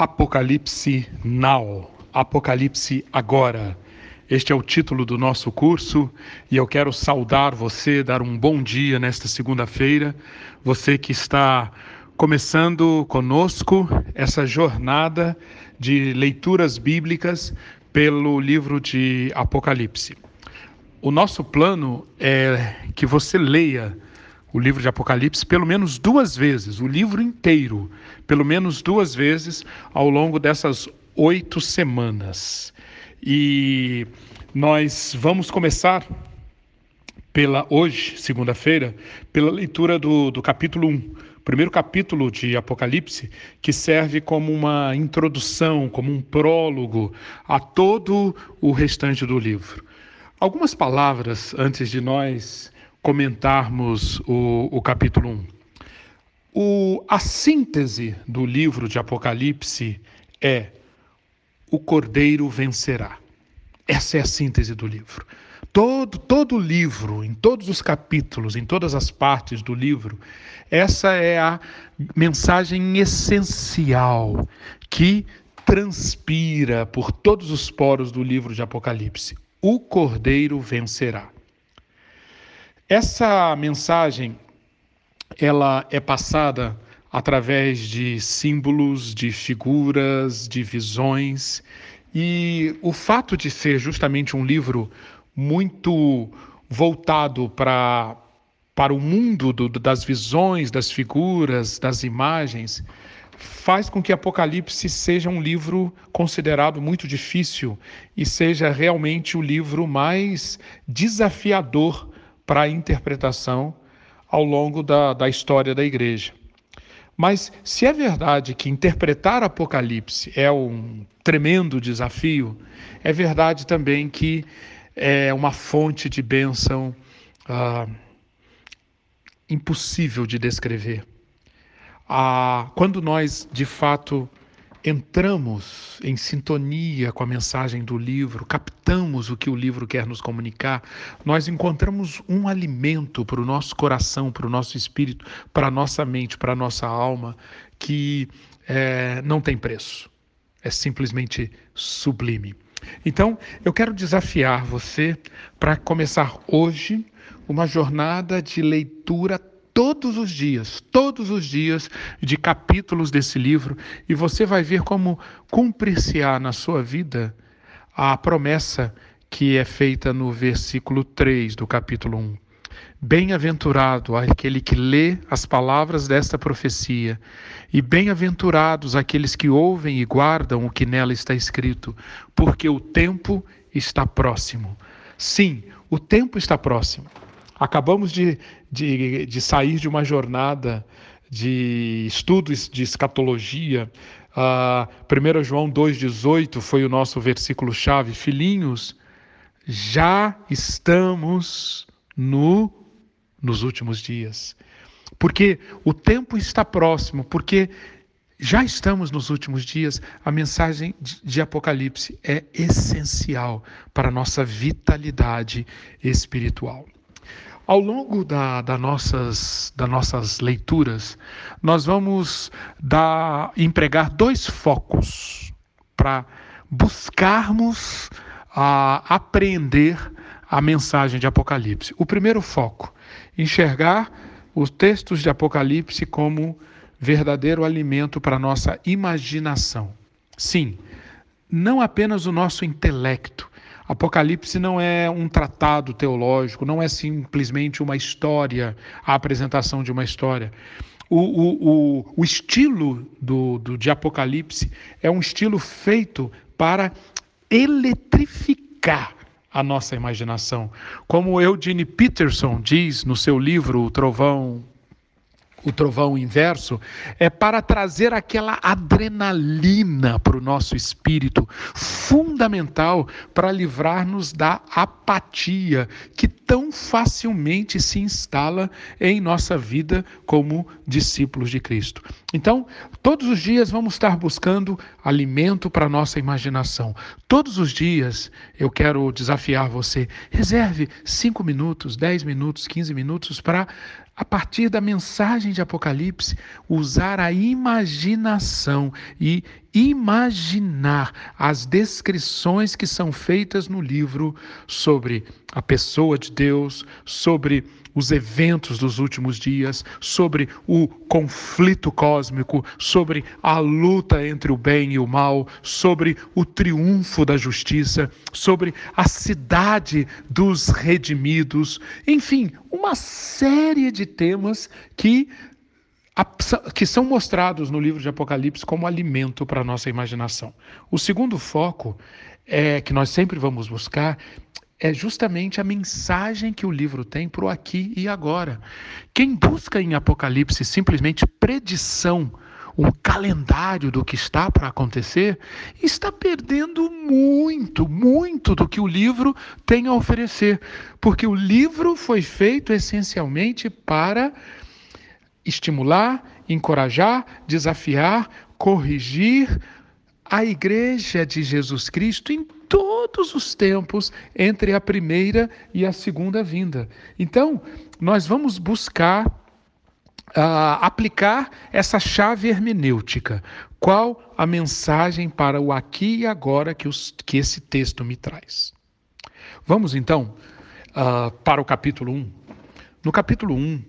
Apocalipse Now, Apocalipse Agora. Este é o título do nosso curso e eu quero saudar você, dar um bom dia nesta segunda-feira, você que está começando conosco essa jornada de leituras bíblicas pelo livro de Apocalipse. O nosso plano é que você leia o livro de Apocalipse pelo menos duas vezes, o livro inteiro, pelo menos duas vezes ao longo dessas oito semanas. E nós vamos começar pela hoje, segunda-feira, pela leitura do, do capítulo 1, primeiro capítulo de Apocalipse, que serve como uma introdução, como um prólogo a todo o restante do livro. Algumas palavras antes de nós comentarmos o, o capítulo 1. O, a síntese do livro de Apocalipse é: o cordeiro vencerá. Essa é a síntese do livro. Todo, todo o livro, em todos os capítulos, em todas as partes do livro, essa é a mensagem essencial que transpira por todos os poros do livro de Apocalipse. O cordeiro vencerá. Essa mensagem ela é passada através de símbolos, de figuras, de visões, e o fato de ser justamente um livro muito voltado para para o mundo do, das visões, das figuras, das imagens, faz com que Apocalipse seja um livro considerado muito difícil e seja realmente o livro mais desafiador para interpretação ao longo da, da história da igreja. Mas se é verdade que interpretar Apocalipse é um tremendo desafio, é verdade também que é uma fonte de bênção ah, impossível de descrever. Ah, quando nós, de fato, entramos em sintonia com a mensagem do livro, captamos o que o livro quer nos comunicar, nós encontramos um alimento para o nosso coração, para o nosso espírito, para a nossa mente, para a nossa alma, que é, não tem preço. É simplesmente sublime. Então, eu quero desafiar você para começar hoje uma jornada de leitura todos os dias, todos os dias de capítulos desse livro, e você vai ver como cumprir-se-á na sua vida a promessa que é feita no versículo 3 do capítulo 1. Bem-aventurado aquele que lê as palavras desta profecia, e bem-aventurados aqueles que ouvem e guardam o que nela está escrito, porque o tempo está próximo. Sim, o tempo está próximo. Acabamos de, de, de sair de uma jornada de estudos de escatologia. Uh, 1 João 2,18 foi o nosso versículo-chave. Filhinhos, já estamos no, nos últimos dias. Porque o tempo está próximo, porque já estamos nos últimos dias, a mensagem de Apocalipse é essencial para a nossa vitalidade espiritual. Ao longo da, da nossas, das nossas leituras, nós vamos dar, empregar dois focos para buscarmos a apreender a mensagem de Apocalipse. O primeiro foco, enxergar os textos de Apocalipse como verdadeiro alimento para a nossa imaginação. Sim, não apenas o nosso intelecto, Apocalipse não é um tratado teológico, não é simplesmente uma história, a apresentação de uma história. O, o, o, o estilo do, do, de Apocalipse é um estilo feito para eletrificar a nossa imaginação. Como Eugene Peterson diz no seu livro O Trovão o trovão inverso, é para trazer aquela adrenalina para o nosso espírito, fundamental para livrar-nos da apatia que tão facilmente se instala em nossa vida como discípulos de Cristo. Então, todos os dias vamos estar buscando alimento para nossa imaginação. Todos os dias eu quero desafiar você, reserve 5 minutos, 10 minutos, 15 minutos para a partir da mensagem de Apocalipse, usar a imaginação e imaginar as descrições que são feitas no livro sobre a pessoa de Deus, sobre os eventos dos últimos dias, sobre o conflito cósmico, sobre a luta entre o bem e o mal, sobre o triunfo da justiça, sobre a cidade dos redimidos, enfim, uma série de temas que que são mostrados no livro de Apocalipse como alimento para a nossa imaginação. O segundo foco é que nós sempre vamos buscar é justamente a mensagem que o livro tem para o aqui e agora. Quem busca em Apocalipse simplesmente predição, um calendário do que está para acontecer, está perdendo muito, muito do que o livro tem a oferecer, porque o livro foi feito essencialmente para estimular, encorajar, desafiar, corrigir a igreja de Jesus Cristo em todos os tempos entre a primeira e a segunda vinda. Então, nós vamos buscar uh, aplicar essa chave hermenêutica. Qual a mensagem para o aqui e agora que, os, que esse texto me traz? Vamos então uh, para o capítulo 1. No capítulo 1,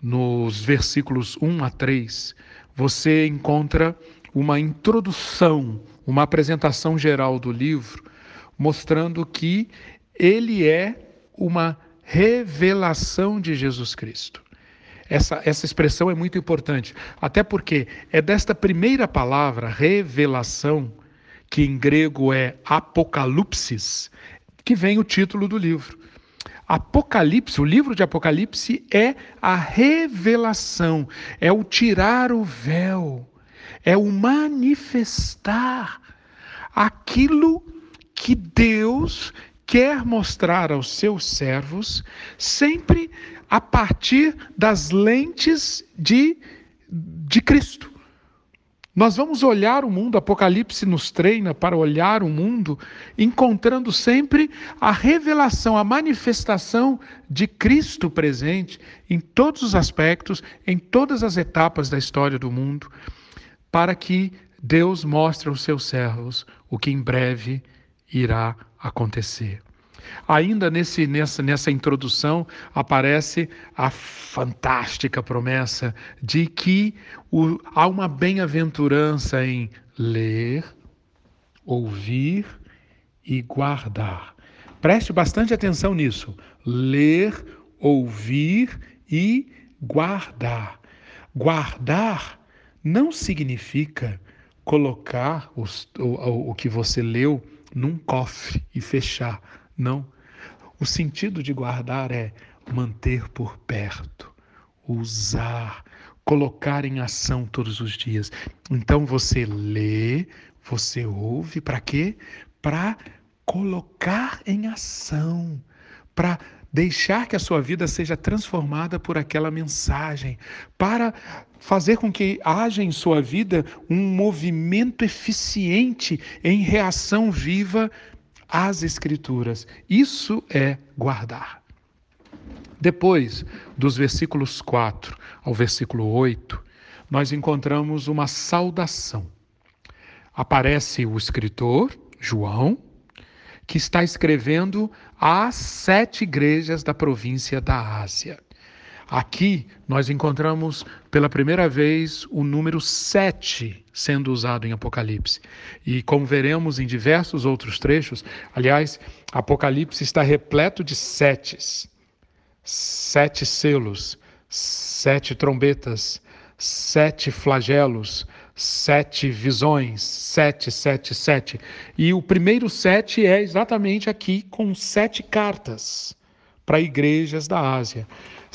nos versículos 1 a 3, você encontra uma introdução, uma apresentação geral do livro, mostrando que ele é uma revelação de Jesus Cristo. Essa, essa expressão é muito importante, até porque é desta primeira palavra, revelação, que em grego é apocalipsis, que vem o título do livro. Apocalipse, o livro de Apocalipse é a revelação, é o tirar o véu, é o manifestar aquilo que Deus quer mostrar aos seus servos, sempre a partir das lentes de, de Cristo. Nós vamos olhar o mundo, Apocalipse nos treina para olhar o mundo, encontrando sempre a revelação, a manifestação de Cristo presente em todos os aspectos, em todas as etapas da história do mundo, para que Deus mostre aos seus servos o que em breve irá acontecer. Ainda nesse, nessa, nessa introdução aparece a fantástica promessa de que o, há uma bem-aventurança em ler, ouvir e guardar. Preste bastante atenção nisso. Ler, ouvir e guardar. Guardar não significa colocar os, o, o que você leu num cofre e fechar. Não. O sentido de guardar é manter por perto, usar, colocar em ação todos os dias. Então você lê, você ouve, para quê? Para colocar em ação, para deixar que a sua vida seja transformada por aquela mensagem, para fazer com que haja em sua vida um movimento eficiente em reação viva às Escrituras. Isso é guardar. Depois, dos versículos 4 ao versículo 8, nós encontramos uma saudação. Aparece o escritor, João, que está escrevendo às sete igrejas da província da Ásia. Aqui nós encontramos pela primeira vez o número sete sendo usado em Apocalipse. E como veremos em diversos outros trechos, aliás, Apocalipse está repleto de setes, sete selos, sete trombetas, sete flagelos, sete visões, sete, sete, sete. E o primeiro sete é exatamente aqui com sete cartas para igrejas da Ásia.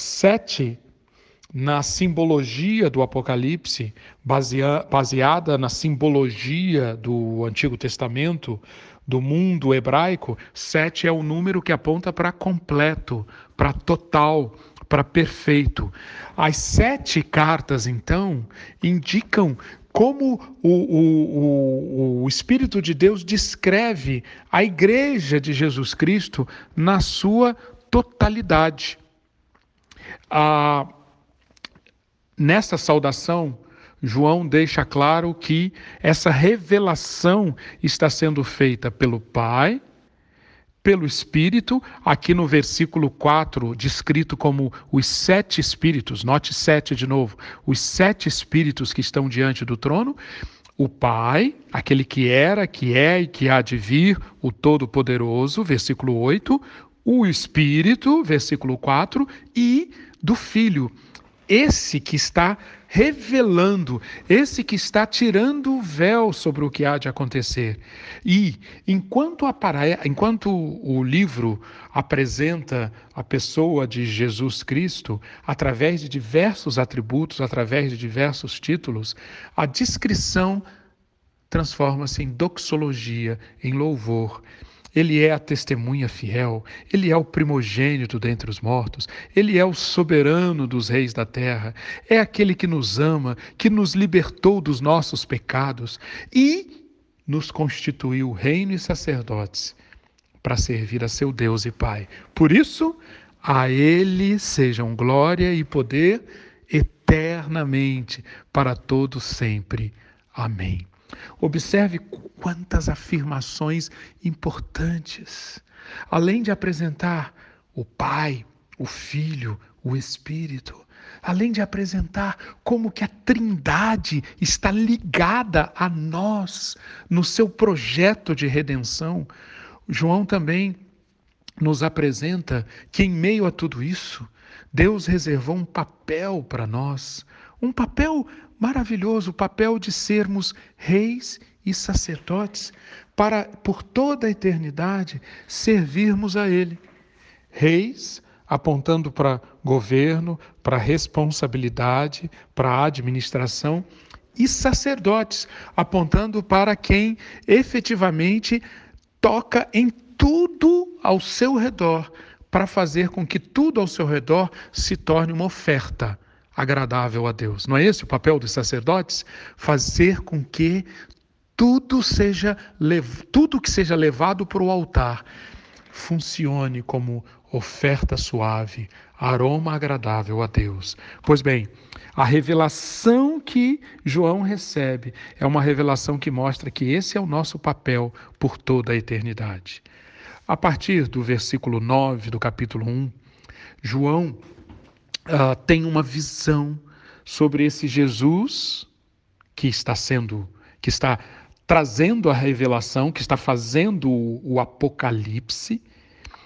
Sete na simbologia do Apocalipse, baseada na simbologia do Antigo Testamento, do mundo hebraico, sete é o número que aponta para completo, para total, para perfeito. As sete cartas, então, indicam como o, o, o, Espírito de Deus descreve a igreja de Jesus Cristo na sua totalidade. Ah, nessa saudação, João deixa claro que essa revelação está sendo feita pelo Pai, pelo Espírito, aqui no versículo 4, descrito como os sete Espíritos, note sete de novo, os sete Espíritos que estão diante do trono, o Pai, aquele que era, que é e que há de vir, o Todo-Poderoso, versículo 8, o Espírito, versículo 4, e do Filho, esse que está revelando, esse que está tirando o véu sobre o que há de acontecer. E enquanto, apare... enquanto o livro apresenta a pessoa de Jesus Cristo através de diversos atributos, através de diversos títulos, a descrição transforma-se em doxologia, em louvor. Ele é a testemunha fiel, ele é o primogênito dentre os mortos, ele é o soberano dos reis da terra, é aquele que nos ama, que nos libertou dos nossos pecados e nos constituiu reino e sacerdotes para servir a seu Deus e Pai. Por isso, a ele sejam glória e poder eternamente, para todos sempre. Amém. Observe quantas afirmações importantes. Além de apresentar o Pai, o Filho, o Espírito, além de apresentar como que a Trindade está ligada a nós no seu projeto de redenção, João também nos apresenta que em meio a tudo isso, Deus reservou um papel para nós, um papel maravilhoso, o papel de sermos reis e sacerdotes para por toda a eternidade servirmos a ele. Reis apontando para governo, para responsabilidade, para administração e sacerdotes apontando para quem efetivamente toca em tudo ao seu redor para fazer com que tudo ao seu redor se torne uma oferta agradável a Deus. Não é esse o papel dos sacerdotes? Fazer com que tudo seja tudo que seja levado para o altar funcione como oferta suave, aroma agradável a Deus. Pois bem, a revelação que João recebe é uma revelação que mostra que esse é o nosso papel por toda a eternidade. A partir do versículo 9 do capítulo 1, João uh, tem uma visão sobre esse Jesus que está sendo, que está trazendo a revelação, que está fazendo o, o apocalipse.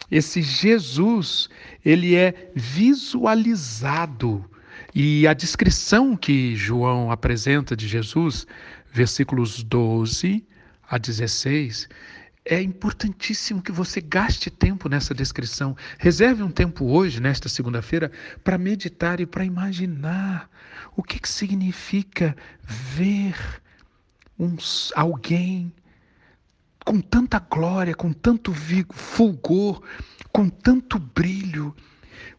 Esse Jesus, ele é visualizado. E a descrição que João apresenta de Jesus, versículos 12 a 16, é importantíssimo que você gaste tempo nessa descrição. Reserve um tempo hoje, nesta segunda-feira, para meditar e para imaginar o que, que significa ver um, alguém com tanta glória, com tanto fulgor, com tanto brilho,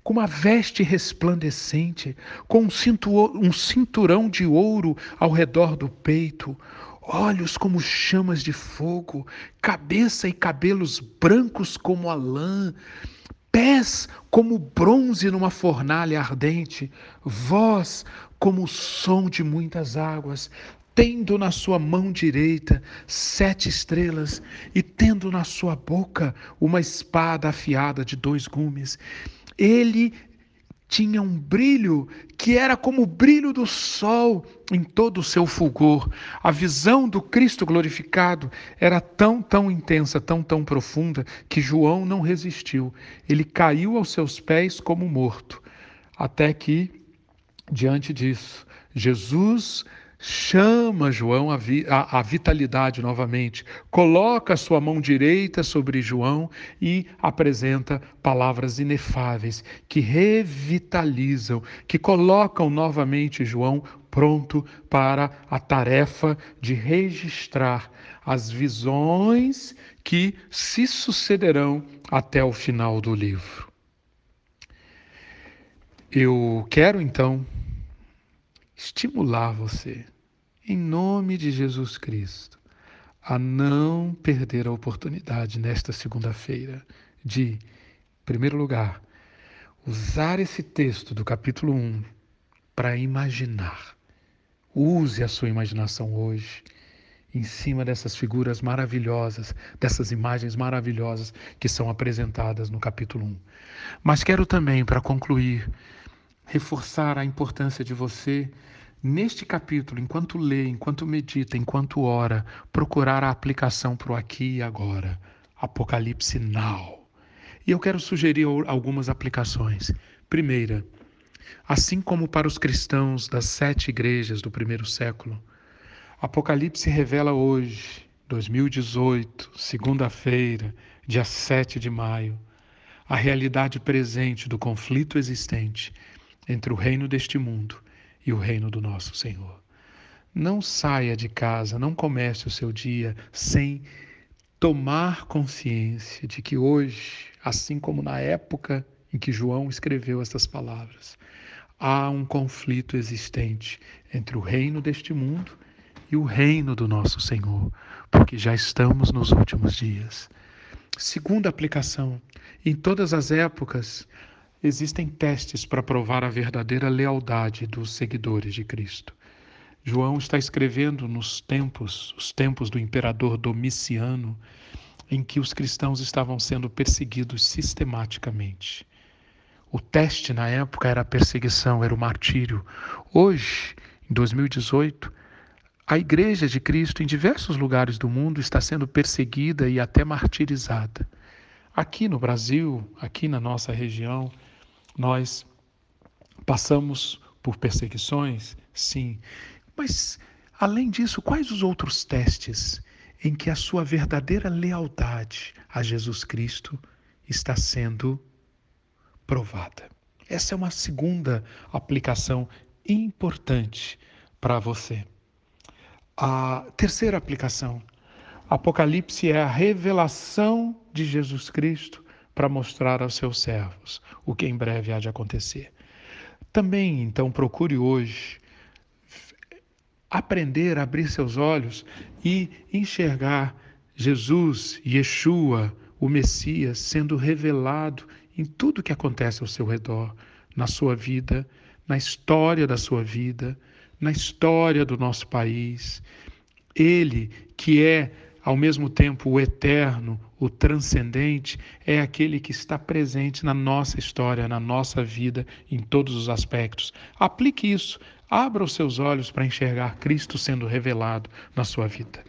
com uma veste resplandecente, com um cinturão de ouro ao redor do peito, olhos como chamas de fogo, cabeça e cabelos brancos como a lã, pés como bronze numa fornalha ardente, voz como o som de muitas águas, tendo na sua mão direita sete estrelas e tendo na sua boca uma espada afiada de dois gumes. Ele tinha um brilho que era como o brilho do sol em todo o seu fulgor. A visão do Cristo glorificado era tão, tão intensa, tão, tão profunda, que João não resistiu. Ele caiu aos seus pés como morto. Até que, diante disso, Jesus chama João à, vitalidade novamente, coloca a sua mão direita sobre João e apresenta palavras inefáveis que revitalizam, que colocam novamente João pronto para a tarefa de registrar as visões que se sucederão até o final do livro. Eu quero então estimular você, em nome de Jesus Cristo, a não perder a oportunidade nesta segunda-feira de, em primeiro lugar, usar esse texto do capítulo 1 para imaginar. Use a sua imaginação hoje em cima dessas figuras maravilhosas, dessas imagens maravilhosas que são apresentadas no capítulo 1. Mas quero também, para concluir, reforçar a importância de você, neste capítulo, enquanto lê, enquanto medita, enquanto ora, procurar a aplicação para o aqui e agora. Apocalipse Now. E eu quero sugerir algumas aplicações. Primeira, assim como para os cristãos das sete igrejas do primeiro século, Apocalipse revela hoje, 2018, segunda-feira, dia 7 de maio, a realidade presente do conflito existente entre o reino deste mundo e o reino do nosso Senhor. Não saia de casa, não comece o seu dia sem tomar consciência de que hoje, assim como na época em que João escreveu estas palavras, há um conflito existente entre o reino deste mundo e o reino do nosso Senhor, porque já estamos nos últimos dias. Segunda aplicação: em todas as épocas existem testes para provar a verdadeira lealdade dos seguidores de Cristo. João está escrevendo nos tempos, os tempos do imperador Domiciano, em que os cristãos estavam sendo perseguidos sistematicamente. O teste na época era a perseguição, era o martírio. Hoje, em 2018, a Igreja de Cristo, em diversos lugares do mundo, está sendo perseguida e até martirizada. Aqui no Brasil, aqui na nossa região, nós passamos por perseguições, sim, mas além disso, quais os outros testes em que a sua verdadeira lealdade a Jesus Cristo está sendo provada? Essa é uma segunda aplicação importante para você. A terceira aplicação. Apocalipse é a revelação de Jesus Cristo para mostrar aos seus servos o que em breve há de acontecer. Também, então, procure hoje aprender a abrir seus olhos e enxergar Jesus, Yeshua, o Messias, sendo revelado em tudo que acontece ao seu redor, na sua vida, na história da sua vida, na história do nosso país. Ele, que é ao mesmo tempo o eterno, o transcendente, é aquele que está presente na nossa história, na nossa vida, em todos os aspectos. Aplique isso, abra os seus olhos para enxergar Cristo sendo revelado na sua vida.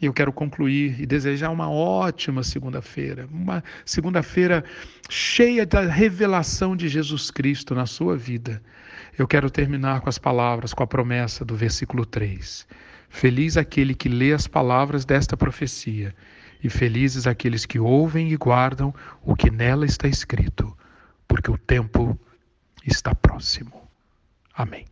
Eu quero concluir e desejar uma ótima segunda-feira, uma segunda-feira cheia da revelação de Jesus Cristo na sua vida. Eu quero terminar com as palavras, com a promessa do versículo 3. Feliz aquele que lê as palavras desta profecia, e felizes aqueles que ouvem e guardam o que nela está escrito, porque o tempo está próximo. Amém.